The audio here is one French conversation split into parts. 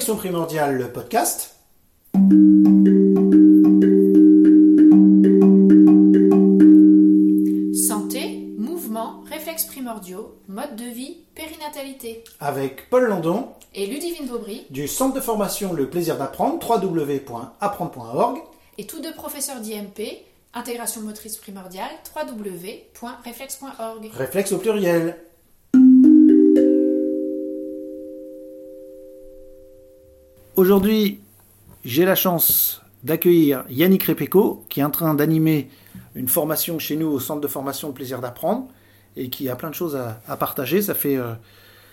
Connexion Primordiale, le podcast. Santé, mouvement, réflexes primordiaux, mode de vie, périnatalité. Avec Paul Landon Et Ludivine Daubry, du centre de formation Le Plaisir d'apprendre, www.apprendre.org. et tous deux professeurs d'IMP, intégration motrice primordiale, www.réflexe.org. Réflexe au pluriel. Aujourd'hui, j'ai la chance d'accueillir Yannick Repeco, qui est en train d'animer une formation chez nous au centre de formation Le Plaisir d'apprendre, et qui a plein de choses à, partager. Ça fait euh,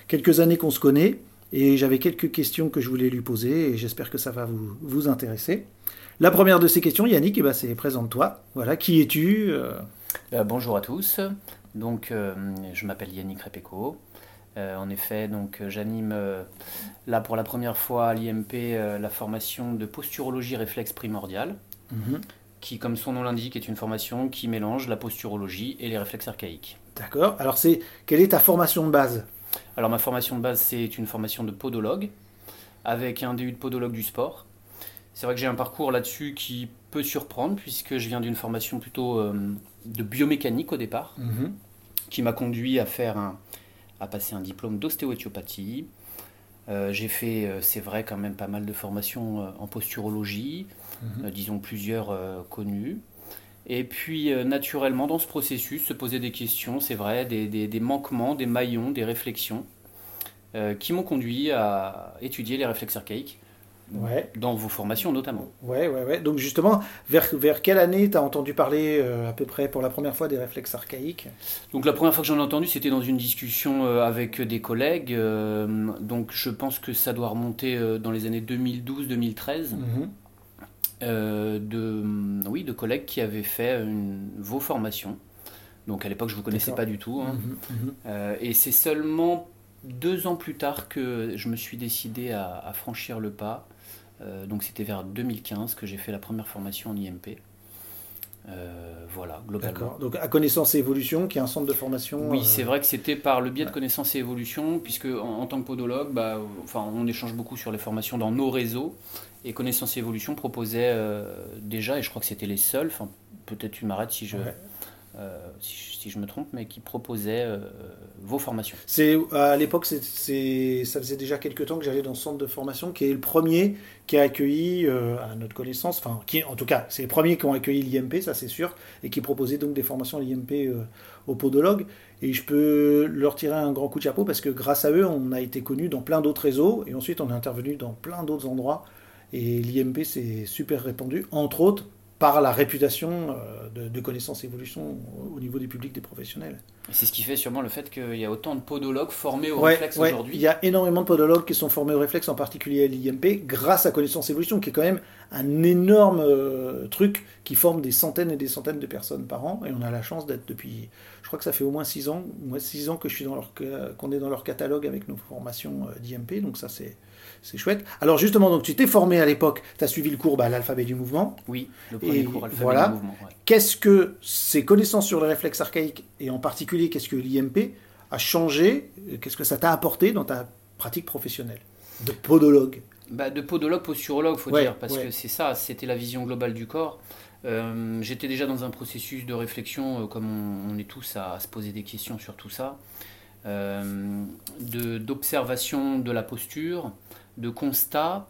quelques années qu'on se connaît, et j'avais quelques questions que je voulais lui poser, et j'espère que ça va vous, intéresser. La première de ces questions, Yannick, eh ben, c'est présente-toi. Voilà, qui es-tu euh, Euh, bonjour à tous. Donc, je m'appelle Yannick Repeco. Euh, en effet, donc euh, j'anime euh, là pour la première fois à l'IMP la formation de posturologie réflexe primordiale, qui, comme son nom l'indique, est une formation qui mélange la posturologie et les réflexes archaïques. D'accord. Alors, c'est quelle est ta formation de base? Alors, ma formation de base, c'est une formation de podologue avec un DU de podologue du sport. C'est vrai que j'ai un parcours là-dessus qui peut surprendre puisque je viens d'une formation plutôt euh, de biomécanique au départ. qui m'a conduit à faire un, à passer un diplôme d'ostéoéthiopathie. Euh, j'ai fait, euh, c'est vrai, quand même pas mal de formations euh, en posturologie, euh, disons plusieurs euh, connues. Et puis, naturellement, dans ce processus, se poser des questions, c'est vrai, des, des- des manquements, des maillons, des réflexions, qui m'ont conduit à étudier les réflexes archaïques, Ouais. dans vos formations notamment. Ouais, ouais, ouais. Donc justement, vers, vers quelle année tu as entendu parler euh, à peu près pour la première fois des réflexes archaïques? Donc la première fois que j'en ai entendu, c'était dans une discussion euh, avec des collègues. euh, donc je pense que ça doit remonter dans les années 2012-2013. euh, de, oui, de collègues qui avaient fait une, vos formations. Donc à l'époque, je ne vous connaissais pas du tout. hein. Mhm, mhm. Et c'est seulement deux ans plus tard que je me suis décidé à, à franchir le pas. Euh, donc c'était vers 2015 que j'ai fait la première formation en IMP. Euh, voilà, globalement. D'accord. Donc à connaissance et évolution, qui est un centre de formation. Oui, euh, c'est vrai que c'était par le biais de connaissances et évolution, puisque en, en tant que podologue, bah, enfin, on échange beaucoup sur les formations dans nos réseaux. Et connaissances et évolution proposait euh, déjà, et je crois que c'était les seuls, enfin, peut-être tu m'arrêtes si je, Ouais. Euh, si, je- me trompe, mais qui proposaient euh, vos formations. C'est à l'époque, ça faisait déjà quelques temps que j'allais dans ce centre de formation, qui est le premier qui a accueilli, euh, à notre connaissance, enfin, qui, en tout cas, c'est les premiers qui ont accueilli l'IMP, ça c'est sûr, et qui proposaient donc des formations à l'IMP aux podologues. Et je peux leur tirer un grand coup de chapeau parce que grâce à eux, on a été connus dans plein d'autres réseaux, et ensuite on est intervenu dans plein d'autres endroits. Et l'IMP s'est super répandu, entre autres par la réputation euh, de, de connaissance et évolution au- au niveau des publics, des professionnels. C'est ce qui fait sûrement le fait qu'il y a autant de podologues formés au Ouais, réflexe ouais. aujourd'hui. Il y a énormément de podologues qui sont formés au réflexe, en particulier à l'IMP, grâce à Connaissance Évolution, qui est quand même un énorme euh, truc qui forme des centaines et des centaines de personnes par an. Et on a la chance d'être depuis, je crois que ça fait au moins six ans, au moins six ans que je suis dans leur, qu'on est dans leur catalogue avec nos formations euh, d'IMP. Donc ça c'est c'est chouette. Alors justement, donc tu t'es formé à l'époque, tu as suivi le cours bah, l'alphabet du mouvement. Oui, le premier Et cours alphabet voilà. du mouvement. ouais. Qu'est-ce que ces connaissances sur les réflexes archaïques, et en particulier qu'est-ce que l'IMP a changé, euh, qu'est-ce que ça t'a apporté dans ta pratique professionnelle de podologue? Bah, de podologue, posturologue, faut Ouais, dire, parce ouais. que c'est ça, c'était la vision globale du corps. Euh, J'étais déjà dans un processus de réflexion, euh, comme on, on est tous à, à se poser des questions sur tout ça, euh, d'observation de, la posture, de constat,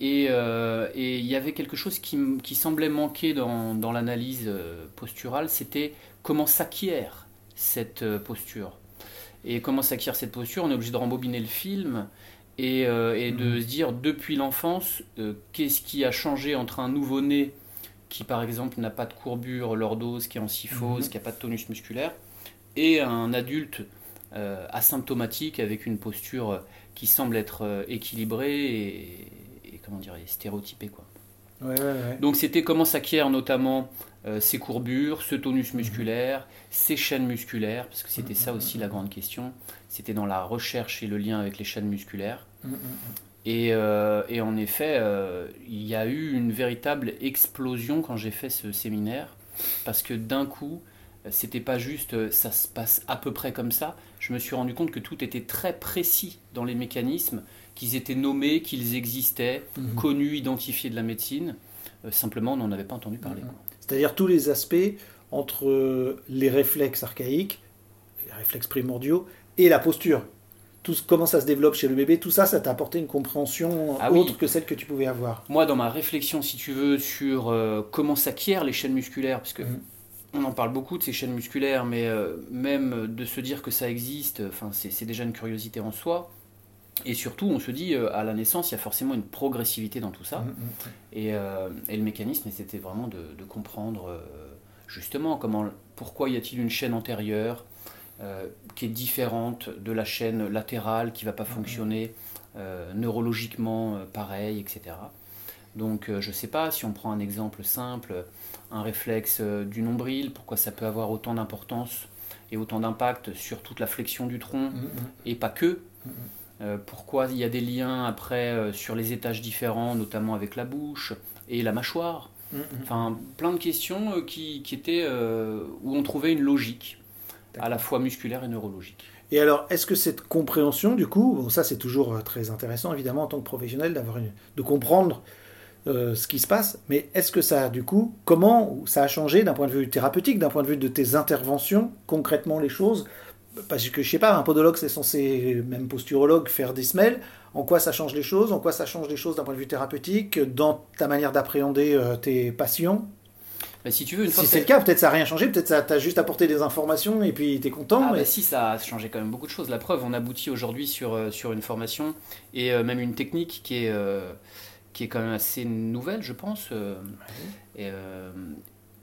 et euh, et il y avait quelque chose qui, qui semblait manquer dans, dans l'analyse posturale, c'était comment s'acquiert cette posture. Et comment s'acquiert cette posture? On est obligé de rembobiner le film et, et de se dire depuis l'enfance, qu'est-ce qui a changé entre un nouveau-né qui par exemple n'a pas de courbure lordose, qui est en syphose, Mhm. qui n'a pas de tonus musculaire, et un adulte euh, asymptomatique avec une posture qui semble être euh, équilibrée et, et comment dire, stéréotypée. Quoi. Ouais, ouais, ouais. Donc c'était comment s'acquiert notamment euh, ces courbures, ce Mhm. tonus musculaire, ces chaînes musculaires, parce que c'était ça aussi la grande question. C'était dans la recherche et le lien avec les chaînes musculaires. Et, euh, et en effet, euh, il y a eu une véritable explosion quand j'ai fait ce séminaire, parce que d'un coup, c'était pas juste ça se passe à peu près comme ça. Je me suis rendu compte que tout était très précis dans les mécanismes, qu'ils étaient nommés, qu'ils existaient, Mhm. connus, identifiés de la médecine. Euh, simplement, on n'en avait pas entendu parler. Mhm. C'est-à-dire tous les aspects entre les réflexes archaïques, les réflexes primordiaux, et la posture. Tout comment ça se développe chez le bébé, tout ça, ça t'a apporté une compréhension Ah oui. autre que celle que tu pouvais avoir. Moi, dans ma réflexion, si tu veux, sur euh, comment s'acquièrent les chaînes musculaires, parce que Mhm. on en parle beaucoup de ces chaînes musculaires, mais euh, même de se dire que ça existe, enfin, c'est déjà une curiosité en soi. Et surtout, on se dit, euh, à la naissance, il y a forcément une progressivité dans tout ça. Mhm. Et, euh, et le mécanisme, c'était vraiment de, de comprendre justement comment, pourquoi y a-t-il une chaîne antérieure euh, qui est différente de la chaîne latérale qui va pas fonctionner euh, neurologiquement euh, pareil, etc. Donc je sais pas si on prend un exemple simple, un réflexe du nombril, pourquoi ça peut avoir autant d'importance et autant d'impact sur toute la flexion du tronc Mhm. et pas que. Mhm. Euh, pourquoi il y a des liens après euh, sur les étages différents, notamment avec la bouche et la mâchoire? Mhm. Enfin, plein de questions euh, qui, qui étaient où on trouvait une logique, à la fois musculaire et neurologique. Et alors, est-ce que cette compréhension, du coup, ça c'est toujours euh, très intéressant, évidemment, en tant que professionnel, de comprendre euh, ce qui se passe, mais est-ce que ça, du coup, comment ça a changé d'un point de vue thérapeutique, d'un point de vue de tes interventions, concrètement les choses? Parce que je sais pas, un podologue c'est censé, même posturologue, faire des semelles. En quoi ça change les choses? En quoi ça change les choses d'un point de vue thérapeutique Dans ta manière d'appréhender euh, tes patients? Bah, si tu veux, une fois Si que c'est le cas, peut-être ça n'a rien changé, peut-être ça t'a juste apporté des informations et puis t'es content. Ah mais- bah si, ça a changé quand même beaucoup de choses. La preuve, on aboutit aujourd'hui sur, euh, sur une formation et euh, même une technique qui est, euh, qui est quand même assez nouvelle, je pense. euh, et,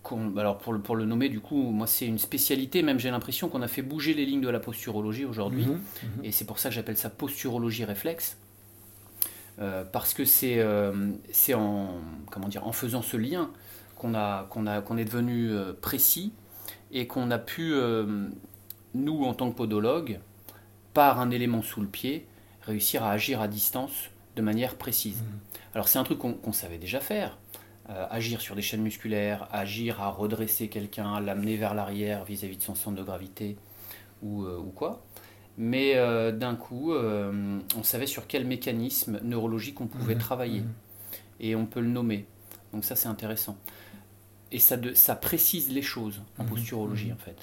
qu'on- alors pour le, pour le nommer, du coup, moi c'est une spécialité, même j'ai l'impression qu'on a fait bouger les lignes de la posturologie aujourd'hui. Mhm, mhm. Et c'est pour ça que j'appelle ça posturologie réflexe. Parce que c'est c'est en, comment dire, en faisant ce lien qu'on a, qu'on a, qu'on est devenu euh, précis et qu'on a pu, euh, nous en tant que podologue, par un élément sous le pied, réussir à agir à distance de manière précise. Alors c'est un truc qu'on savait déjà faire. Euh, agir sur des chaînes musculaires, agir à redresser quelqu'un, l'amener vers l'arrière vis-à-vis de son centre de gravité ou, euh, ou quoi. Mais euh, d'un coup, on savait sur quel mécanisme neurologique on pouvait Mhm, travailler. mhm. Et on peut le nommer. Donc ça, c'est intéressant. Et ça, de- ça précise les choses en Mhm, posturologie, mhm. en fait.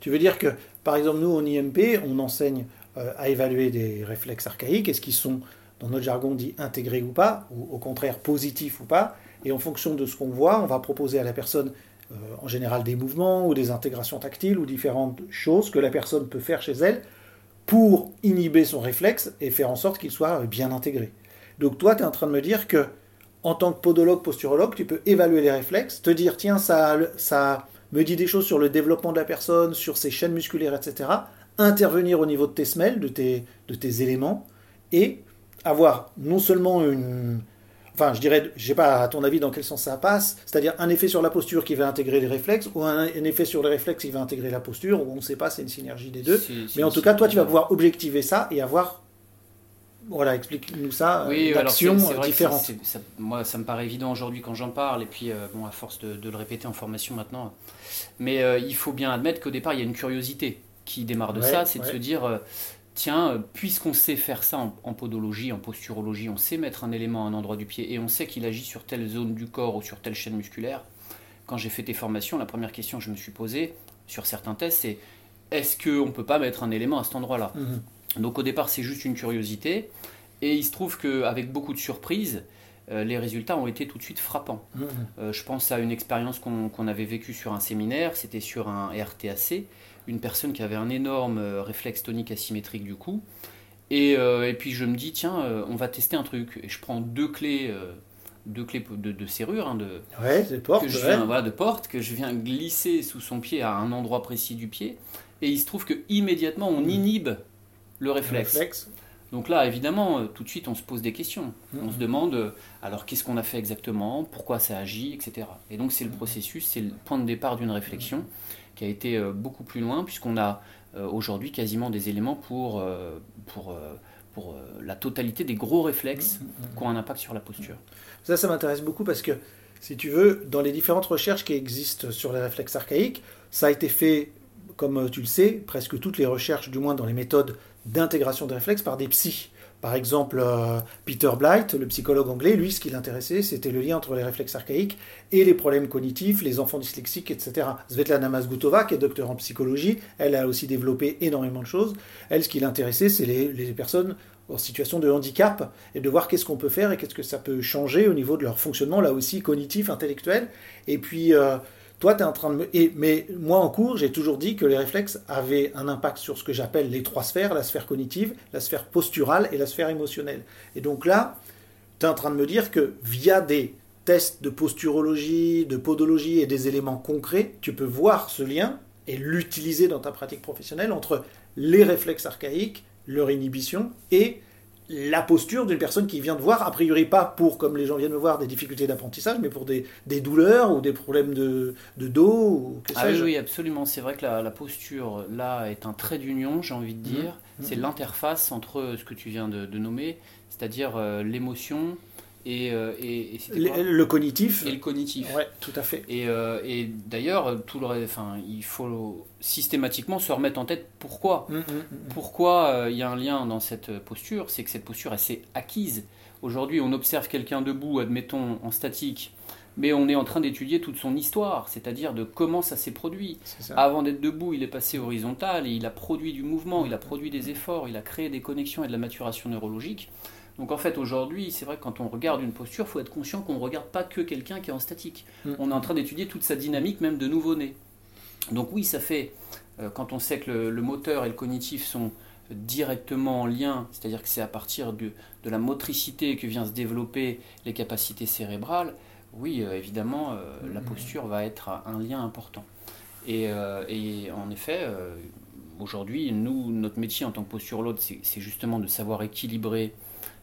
Tu veux dire que, par exemple, nous, en IMP, on enseigne euh, à évaluer des réflexes archaïques, est-ce qu'ils sont, dans notre jargon, dit intégrés ou pas, ou au contraire positifs ou pas, et en fonction de ce qu'on voit, on va proposer à la personne, euh, en général, des mouvements ou des intégrations tactiles ou différentes choses que la personne peut faire chez elle pour inhiber son réflexe et faire en sorte qu'il soit euh, bien intégré. Donc toi, tu es en train de me dire que, en tant que podologue, posturologue, tu peux évaluer les réflexes, te dire, tiens, ça, ça me dit des choses sur le développement de la personne, sur ses chaînes musculaires, etc. Intervenir au niveau de tes semelles, de tes, de tes éléments, et avoir non seulement une... Enfin, je dirais, je sais pas, à ton avis, dans quel sens ça passe, c'est-à-dire un effet sur la posture qui va intégrer les réflexes, ou un, un effet sur les réflexes qui va intégrer la posture, ou on ne sait pas, c'est une synergie des deux. Mais en tout cas, toi, tu vas pouvoir objectiver ça et avoir... Voilà, explique-nous ça, Oui, euh, c'est- d'actions ça- moi, ça me paraît évident aujourd'hui quand j'en parle, et puis euh, bon, à force de, de le répéter en formation maintenant. Mais euh, il faut bien admettre qu'au départ, il y a une curiosité qui démarre de Ouais, ça, c'est de se dire, euh, tiens, euh, puisqu'on sait faire ça en, en podologie, en posturologie, on sait mettre un élément à un endroit du pied, et on sait qu'il agit sur telle zone du corps ou sur telle chaîne musculaire. Quand j'ai fait tes formations, la première question que je me suis posée sur certains tests, c'est est-ce qu'on ne peut pas mettre un élément à cet endroit-là? Mhm. Donc au départ, c'est juste une curiosité. Et il se trouve qu'avec beaucoup de surprises, euh, les résultats ont été tout de suite frappants. Mhm. Euh, je pense à une expérience qu'on avait vécue sur un séminaire, c'était sur un RTAC, une personne qui avait un énorme euh, réflexe tonique asymétrique du cou. Et, euh, et puis je me dis, tiens, on va tester un truc. Et je prends deux clés, deux clés de, de serrure, hein, de, Ouais, c'est porte, que je ouais. viens, voilà, de porte, que je viens glisser sous son pied à un endroit précis du pied. Et il se trouve que immédiatement on Mhm. inhibe le réflexe. réflexe. Donc là, évidemment, euh, tout de suite, on se pose des questions. Mhm. On se demande, euh, alors qu'est-ce qu'on a fait exactement, pourquoi ça agit, etc. Et donc c'est le Mhm. processus, c'est le point de départ d'une réflexion qui a été euh, beaucoup plus loin, puisqu'on a aujourd'hui quasiment des éléments pour, pour, pour la totalité des gros réflexes Mhm. qui ont un impact sur la posture. Ça, ça m'intéresse beaucoup parce que si tu veux, dans les différentes recherches qui existent sur les réflexes archaïques, ça a été fait, comme tu le sais, presque toutes les recherches, du moins dans les méthodes d'intégration des réflexes, par des psys. Par exemple, euh, Peter Blight, le psychologue anglais, lui, ce qui l'intéressait, c'était le lien entre les réflexes archaïques et les problèmes cognitifs, les enfants dyslexiques, etc. Svetlana Mazgutova, qui est docteur en psychologie, elle a aussi développé énormément de choses. Elle, ce qui l'intéressait, c'est les, les, personnes en situation de handicap et de voir qu'est-ce qu'on peut faire et qu'est-ce que ça peut changer au niveau de leur fonctionnement, là aussi cognitif, intellectuel. Et puis, euh, toi, tu es en train de me. Et, mais moi, en cours, j'ai toujours dit que les réflexes avaient un impact sur ce que j'appelle les trois sphères la sphère cognitive, la sphère posturale et la sphère émotionnelle. Et donc là, tu es en train de me dire que via des tests de posturologie, de podologie et des éléments concrets, tu peux voir ce lien et l'utiliser dans ta pratique professionnelle entre les réflexes archaïques, leur inhibition et la posture d'une personne qui vient de voir, a priori pas pour, comme les gens viennent me voir, des difficultés d'apprentissage, mais pour des, douleurs ou des problèmes de, dos ou ah oui, oui, absolument. C'est vrai que la, posture, là, est un trait d'union, j'ai envie de dire. Mmh. C'est mmh. l'interface entre ce que tu viens de, nommer, c'est-à-dire euh, l'émotion, euh, et, le, cognitif. Et le cognitif. Ouais, tout à fait. Et, euh, et d'ailleurs, tout le, enfin, il faut systématiquement se remettre en tête pourquoi. Mmh, mmh, mmh, pourquoi euh, il y a un lien dans cette posture, c'est que cette posture, elle s'est acquise. Aujourd'hui, on observe quelqu'un debout, admettons, en statique, mais on est en train d'étudier toute son histoire, c'est-à-dire de comment ça s'est produit. Avant d'être debout, il est passé horizontal et il a produit du mouvement, il a produit des efforts, il a créé des connexions et de la maturation neurologique. Donc en fait aujourd'hui, c'est vrai que quand on regarde une posture, il faut être conscient qu'on ne regarde pas que quelqu'un qui est en statique. Mm. On est en train d'étudier toute sa dynamique même de nouveau-né. Donc oui, ça fait, euh, quand on sait que le, moteur et le cognitif sont directement en lien, c'est-à-dire que c'est à partir de, la motricité que vient se développer les capacités cérébrales, oui, euh, évidemment, euh, la mm. posture va être un lien important. Et, et en effet, aujourd'hui, nous, notre métier en tant que posturologue, c'est justement de savoir équilibrer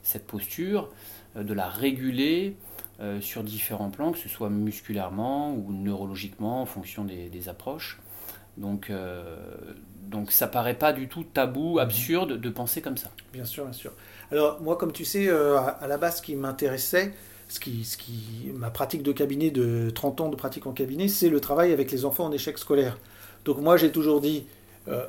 cette posture, euh, de la réguler euh, sur différents plans, que ce soit musculairement ou neurologiquement en fonction des, approches. Donc, euh, donc ça paraît pas du tout tabou, mhm. absurde de penser comme ça. Bien sûr, bien sûr. Alors moi, comme tu sais, à la base, ce qui m'intéressait, ce qui, ce qui, ma pratique de cabinet de 30 ans de pratique en cabinet, c'est le travail avec les enfants en échec scolaire. Donc moi, j'ai toujours dit, euh,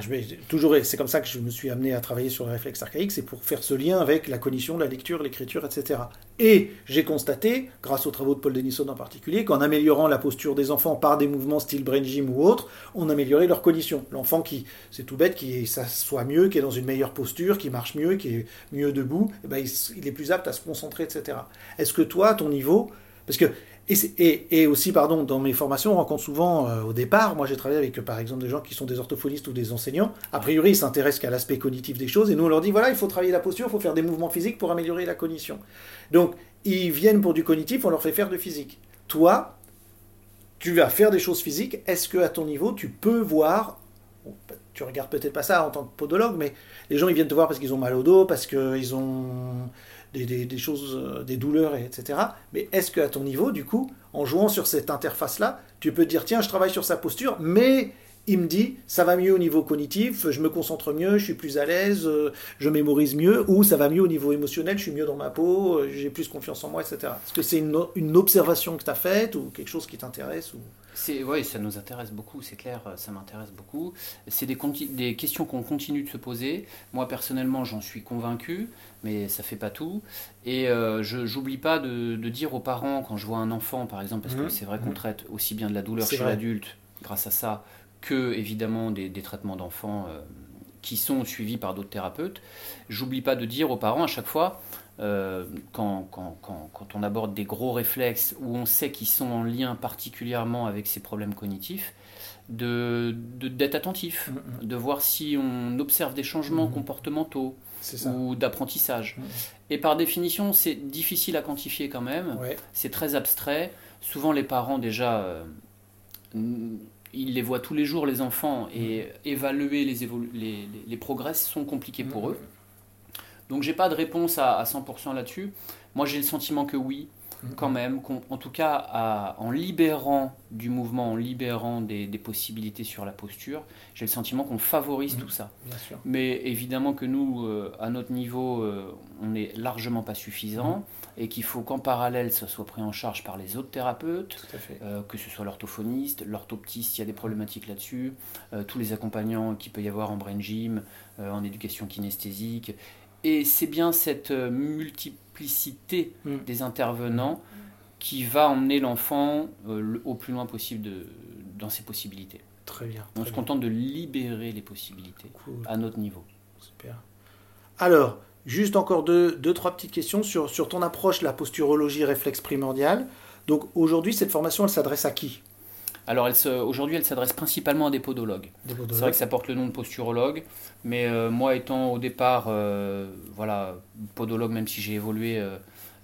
je vais toujours, c'est comme ça que je me suis amené à travailler sur le réflexe archaïque, c'est pour faire ce lien avec la cognition, la lecture, l'écriture, etc. Et j'ai constaté, grâce aux travaux de Paul Denison en particulier, qu'en améliorant la posture des enfants par des mouvements style brain gym ou autre, on améliorait leur cognition. L'enfant qui, c'est tout bête, qui s'assoit mieux, qui est dans une meilleure posture, qui marche mieux, qui est mieux debout, eh ben, il, est plus apte à se concentrer, etc. Est-ce que toi, à ton niveau, parce que et, aussi, pardon, dans mes formations, on rencontre souvent euh, au départ, moi j'ai travaillé avec par exemple des gens qui sont des orthophonistes ou des enseignants, a priori ils s'intéressent qu'à l'aspect cognitif des choses, et nous on leur dit voilà, il faut travailler la posture, il faut faire des mouvements physiques pour améliorer la cognition. Donc ils viennent pour du cognitif, on leur fait faire du physique. Toi, tu vas faire des choses physiques, est-ce que à ton niveau tu peux voir, tu regardes peut-être pas ça en tant que podologue, mais les gens ils viennent te voir parce qu'ils ont mal au dos, parce qu'ils ont des, choses, euh, des douleurs, etc. Mais est-ce qu'à ton niveau, du coup, en jouant sur cette interface-là, tu peux dire, tiens, je travaille sur sa posture, mais il me dit, ça va mieux au niveau cognitif, je me concentre mieux, je suis plus à l'aise, euh, je mémorise mieux, ou ça va mieux au niveau émotionnel, je suis mieux dans ma peau, euh, j'ai plus confiance en moi, etc. Est-ce que c'est une, observation que tu as faite ou quelque chose qui t'intéresse ou... Oui, ça nous intéresse beaucoup, c'est clair, ça m'intéresse beaucoup. C'est des, des, questions qu'on continue de se poser. Moi, personnellement, j'en suis convaincu, mais ça fait pas tout. Et euh, je j'oublie pas de, dire aux parents, quand je vois un enfant, par exemple, parce que mmh. c'est vrai qu'on mmh. traite aussi bien de la douleur chez l'adulte, grâce à ça, que évidemment des, traitements d'enfants euh, qui sont suivis par d'autres thérapeutes. J'oublie pas de dire aux parents à chaque fois, euh, quand, quand, quand, quand, on aborde des gros réflexes où on sait qu'ils sont en lien particulièrement avec ces problèmes cognitifs, de, d'être attentif, mm, mm. de voir si on observe des changements mm, comportementaux ou d'apprentissage. Et par définition, c'est difficile à quantifier quand même, c'est très abstrait. Souvent les parents déjà... Euh, ils les voient tous les jours, les enfants, et mm. évaluer les, les, les, progrès sont compliqués pour mm. eux. Donc j'ai pas de réponse à, 100% là-dessus. Moi j'ai le sentiment que oui. Quand même, en tout cas en libérant du mouvement, en libérant des, possibilités sur la posture, j'ai le sentiment qu'on favorise tout ça. Mais évidemment que nous, euh, à notre niveau, euh, on n'est largement pas suffisant et qu'il faut qu'en parallèle, ça soit pris en charge par les autres thérapeutes, euh, que ce soit l'orthophoniste, l'orthoptiste, il y a des problématiques là-dessus, tous les accompagnants qu'il peut y avoir en brain gym, en éducation kinesthésique. Et c'est bien cette multiplicité mm. des intervenants qui va emmener l'enfant au plus loin possible de, dans ses possibilités. Très bien. On se contente de libérer les possibilités à notre niveau. Super. Alors, juste encore deux, deux trois petites questions sur, sur ton approche, la posturologie réflexe primordial. Donc aujourd'hui, cette formation, elle s'adresse à qui? Alors aujourd'hui, elle s'adresse principalement à des podologues. C'est vrai que ça porte le nom de posturologue, mais euh, moi étant au départ, euh, voilà, podologue, même si j'ai évolué euh,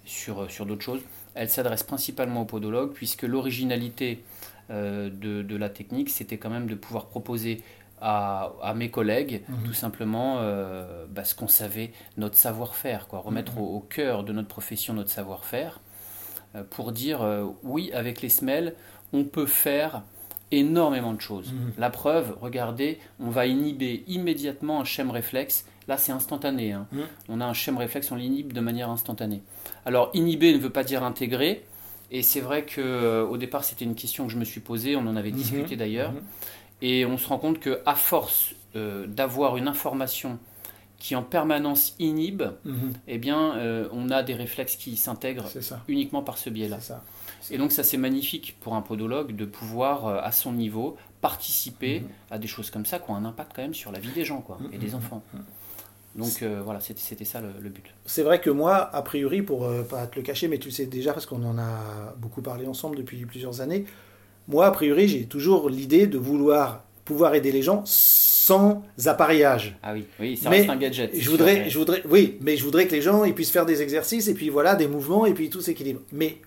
sur, sur d'autres choses, elle s'adresse principalement aux podologues, puisque l'originalité euh, de, la technique, c'était quand même de pouvoir proposer à, mes collègues mhm. tout simplement bah, ce qu'on savait, notre savoir-faire, quoi, remettre mhm. au, cœur de notre profession notre savoir-faire, pour dire oui, avec les semelles, on peut faire énormément de choses. Mhm. La preuve, regardez, on va inhiber immédiatement un schème réflexe. Là, c'est instantané. Hein. On a un schème réflexe, on l'inhibe de manière instantanée. Alors, inhiber ne veut pas dire intégrer. Et c'est vrai que euh, au départ, c'était une question que je me suis posée, on en avait mhm. discuté d'ailleurs, mhm. et on se rend compte que à force euh, d'avoir une information qui en permanence inhibe, mhm. eh bien, euh, on a des réflexes qui s'intègrent uniquement par ce biais-là. Et donc, ça c'est magnifique pour un podologue de pouvoir, à son niveau, participer à des choses comme ça qui ont un impact quand même sur la vie des gens quoi, et des enfants. Donc euh, voilà, c'était ça le, but. C'est vrai que moi, a priori, pour euh, pas te le cacher, mais tu le sais déjà parce qu'on en a beaucoup parlé ensemble depuis plusieurs années, moi, a priori, j'ai toujours l'idée de vouloir pouvoir aider les gens sans appareillage. Ah oui, oui, ça reste un gadget. Je voudrais, je voudrais, oui, mais je voudrais que les gens ils puissent faire des exercices et puis voilà des mouvements et puis tout s'équilibre. Mais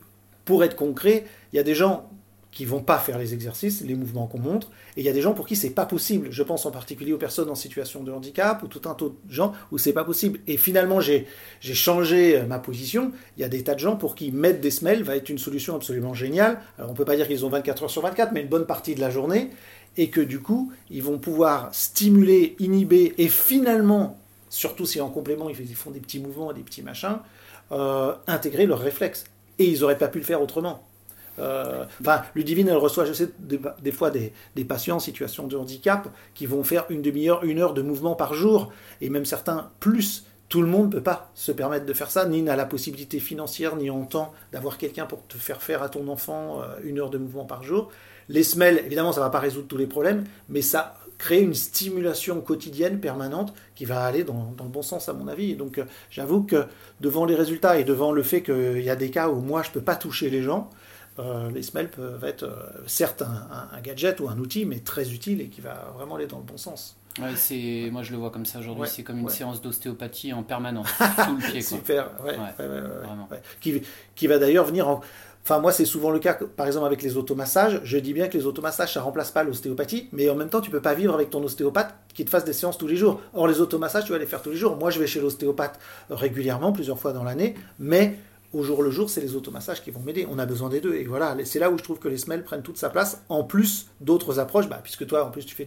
pour être concret, il y a des gens qui vont pas faire les exercices, les mouvements qu'on montre, et il y a des gens pour qui c'est pas possible. Je pense en particulier aux personnes en situation de handicap ou tout un tas de gens où c'est pas possible. Et finalement, j'ai changé euh, ma position. Il y a des tas de gens pour qui mettre des semelles va être une solution absolument géniale. Alors on peut pas dire qu'ils ont 24 heures sur 24, mais une bonne partie de la journée, et que du coup, ils vont pouvoir stimuler, inhiber, et finalement, surtout si en complément ils font des petits mouvements, des petits machins, euh, intégrer leurs réflexes. Et ils n'auraient pas pu le faire autrement. Euh, Ludivine, elle reçoit, je sais, des, fois des, patients en situation de handicap qui vont faire une demi-heure, une heure de mouvement par jour, et même certains plus. Tout le monde ne peut pas se permettre de faire ça, ni n'a la possibilité financière, ni en temps d'avoir quelqu'un pour te faire faire à ton enfant euh, une heure de mouvement par jour. Les semelles, évidemment, ça ne va pas résoudre tous les problèmes, mais ça crée une stimulation quotidienne permanente qui va aller dans, le bon sens à mon avis. Et donc euh, j'avoue que devant les résultats et devant le fait qu'il y a des cas où moi je ne peux pas toucher les gens, euh, les semelles peuvent être euh, certes un, gadget ou un outil, mais très utile et qui va vraiment aller dans le bon sens. c'est, moi je le vois comme ça aujourd'hui, c'est comme une séance d'ostéopathie en permanence, tout le pied. Super, vraiment. Qui, qui, va d'ailleurs venir en... Enfin, moi, c'est souvent le cas, par exemple, avec les automassages. Je dis bien que les automassages, ça remplace pas l'ostéopathie, mais en même temps, tu peux pas vivre avec ton ostéopathe qui te fasse des séances tous les jours. Or, les automassages, tu vas les faire tous les jours. Moi, je vais chez l'ostéopathe régulièrement, plusieurs fois dans l'année, mais au jour le jour, c'est les automassages qui vont m'aider. On a besoin des deux. Et voilà, c'est là où je trouve que les semelles prennent toute sa place, en plus d'autres approches, bah, puisque toi, en plus, tu fais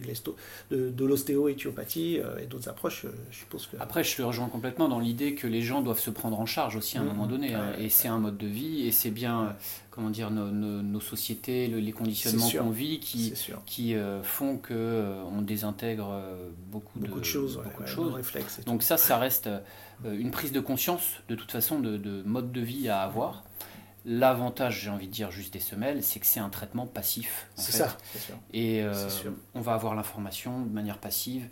de, de, l'ostéo-éthiopathie euh, et d'autres approches, euh, je suppose que... Après, je te rejoins complètement dans l'idée que les gens doivent se prendre en charge aussi à un mmh. moment donné. Hein. et c'est un mode de vie, et c'est bien, comment dire, nos, sociétés, les conditionnements qu'on vit qui, qui euh, font qu'on désintègre beaucoup, de, choses. Beaucoup de choses. Donc ça, ça reste euh, une prise de conscience de toute façon de, mode de vie à avoir. L'avantage, j'ai envie de dire, juste des semelles, c'est que c'est un traitement passif. C'est ça. Et euh, on va avoir l'information de manière passive.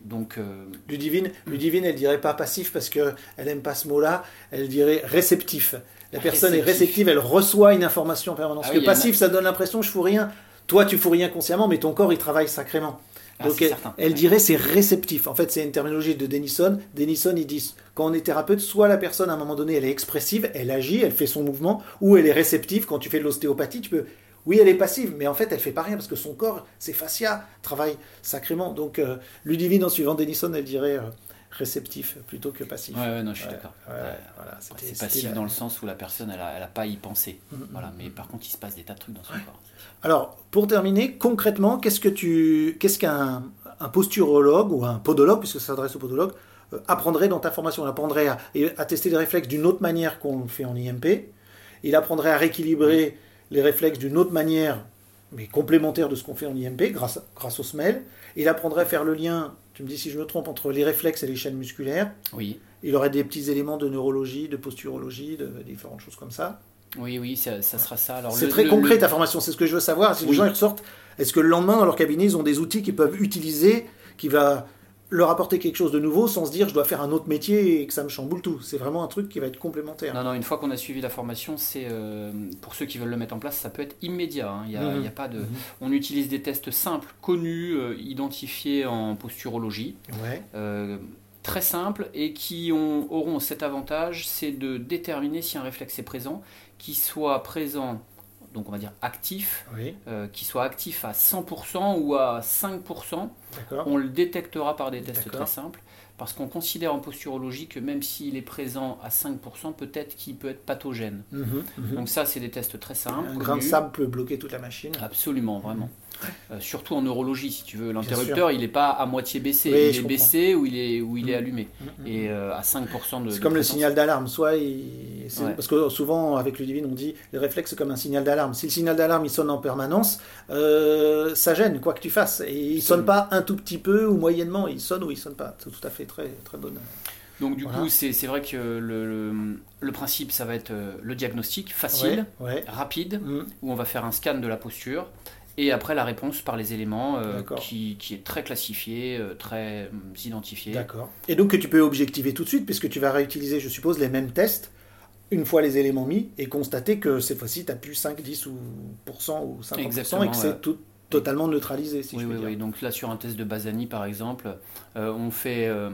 Donc, euh, Ludivine, Ludivine, elle dirait pas passif parce que elle aime pas ce mot-là. Elle dirait réceptif. La personne est réceptive, elle reçoit une information permanente. parce ah que passif, ça donne l'impression je fous rien. Toi, tu fous rien consciemment, mais ton corps, il travaille sacrément. Ah, Donc elle, dirait c'est réceptif. En fait, c'est une terminologie de Denison. Denison, ils disent quand on est thérapeute, soit la personne à un moment donné elle est expressive, elle agit, elle fait son mouvement, ou elle est réceptive. Quand tu fais de l'ostéopathie, tu peux. Oui, elle est passive, mais en fait, elle fait pas rien parce que son corps, ses fascias, travaillent sacrément. Donc, euh, Ludivine, en suivant Denison, elle dirait euh, réceptif plutôt que passif. Ouais, ouais, non, je suis Ouais, d'accord. ouais, voilà, C'est passif la- dans le sens où la personne, elle a, elle a pas à y penser. Mm, mm, Voilà, mm, mais par contre, il se passe des tas de trucs dans son corps. Alors, pour terminer, concrètement, qu'est-ce que tu, qu'est-ce qu'un un posturologue ou un podologue, puisque ça s'adresse au podologue, euh, apprendrait dans ta formation? Il apprendrait à tester les réflexes d'une autre manière qu'on le fait en IMP. Il apprendrait à rééquilibrer les réflexes d'une autre manière, mais complémentaire de ce qu'on fait en IMP, grâce, grâce au SMEL. Il apprendrait à faire le lien, tu me dis si je me trompe, entre les réflexes et les chaînes musculaires. Oui, Il aurait des petits éléments de neurologie, de posturologie, de différentes choses comme ça. oui, oui, ça, ça sera ça. C'est très le- concret le- ta formation, c'est ce que je veux savoir. Si les gens ils ressortent, est-ce que le lendemain dans leur cabinet ils ont des outils qu'ils peuvent utiliser, qui va leur apporter quelque chose de nouveau sans se dire je dois faire un autre métier et que ça me chamboule tout. C'est vraiment un truc qui va être complémentaire. Non, non, une fois qu'on a suivi la formation, c'est euh, pour ceux qui veulent le mettre en place, ça peut être immédiat. hein. Il y a, Mhm. il y a pas de, Mhm. on utilise des tests simples, connus, euh, identifiés en posturologie, Ouais, euh, très simples et qui ont- auront cet avantage, c'est de déterminer si un réflexe est présent, qui soit présent, donc on va dire actif, oui, euh, qui soit actif à 100% ou à 5%. d'accord. On le détectera par des tests très simples, parce qu'on considère en posturologie que même s'il est présent à 5%, peut-être qu'il peut être pathogène. Mhm, mhm. Donc ça, c'est des tests très simples. un grain de sable peut bloquer toute la machine. Absolument, vraiment. Euh, surtout en neurologie, si tu veux. L'interrupteur, il n'est pas à moitié baissé. Oui, il est comprends. baissé ou il est, ou il est Mhm. allumé. Et euh, à 5% de. C'est de comme le signal d'alarme. Soit il- Ouais. parce que souvent avec le divine on dit les réflexes c'est comme un signal d'alarme. Si le signal d'alarme il sonne en permanence, euh, ça gêne quoi que tu fasses. Et il sonne pas un tout petit peu ou moyennement. Il sonne ou il sonne pas. C'est tout à fait très très bonne. Donc du Voilà. coup, c'est c'est vrai que le, le, le principe, ça va être euh, le diagnostic facile, Ouais. ouais. rapide, Mhm. où on va faire un scan de la posture. Et après la réponse par les éléments euh, qui, qui est très classifié, très euh, identifié. D'accord. Et donc que tu peux objectiver tout de suite puisque tu vas réutiliser, je suppose, les mêmes tests une fois les éléments mis et constater que cette fois-ci tu as plus 5, 10 ou pourcent ou 50% Exactement, et que c'est tout totalement neutralisé si Oui, je oui, peux dire. oui. Donc là, sur un test de Basani, par exemple, euh, on fait euh,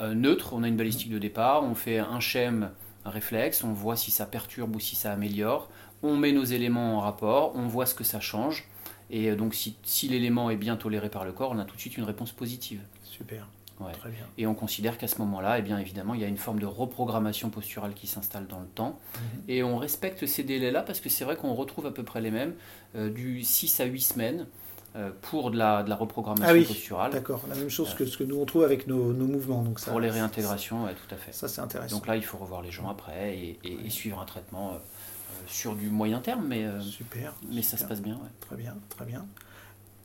euh, neutre, on a une balistique de départ, on fait un schème, un réflexe, on voit si ça perturbe ou si ça améliore, on met nos éléments en rapport, on voit ce que ça change, et donc si, si l'élément est bien toléré par le corps, on a tout de suite une réponse positive. Super. Ouais. Très bien. Et on considère qu'à ce moment-là, eh bien évidemment, il y a une forme de reprogrammation posturale qui s'installe dans le temps. Mhm. Et on respecte ces délais-là parce que c'est vrai qu'on retrouve à peu près les mêmes, euh, du 6 à 8 semaines euh, pour de la, de la reprogrammation Ah oui, posturale. D'accord. La même chose que ce que nous on trouve avec nos, nos mouvements. Donc ça, Pour les réintégrations, ouais, tout à fait. Ça c'est intéressant. Donc là, il faut revoir les gens après et, et- et suivre un traitement euh, euh, sur du moyen terme, mais, euh, Super. mais ça se passe bien. ouais. Très bien, très bien.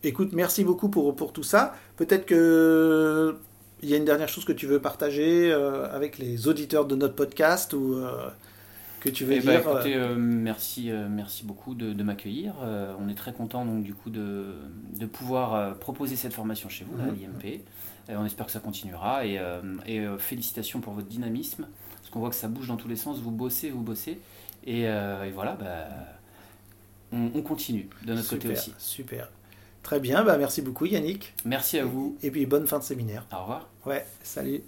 Écoute, merci beaucoup pour, pour tout ça. Peut-être que il y a une dernière chose que tu veux partager euh, avec les auditeurs de notre podcast ou euh, que tu veux Eh ben, dire. euh, écoutez, euh, merci, merci beaucoup de, de m'accueillir. On est très content donc du coup de, de pouvoir proposer cette formation chez vous là, à Mhm. l'IMP. On espère que ça continuera et, et, félicitations pour votre dynamisme parce qu'on voit que ça bouge dans tous les sens. Vous bossez, vous bossez et, et voilà, bah, on, on continue de notre côté aussi. Super. Très bien, bah merci beaucoup Yannick. Merci à vous. Et puis bonne fin de séminaire. Au revoir. Ouais, salut.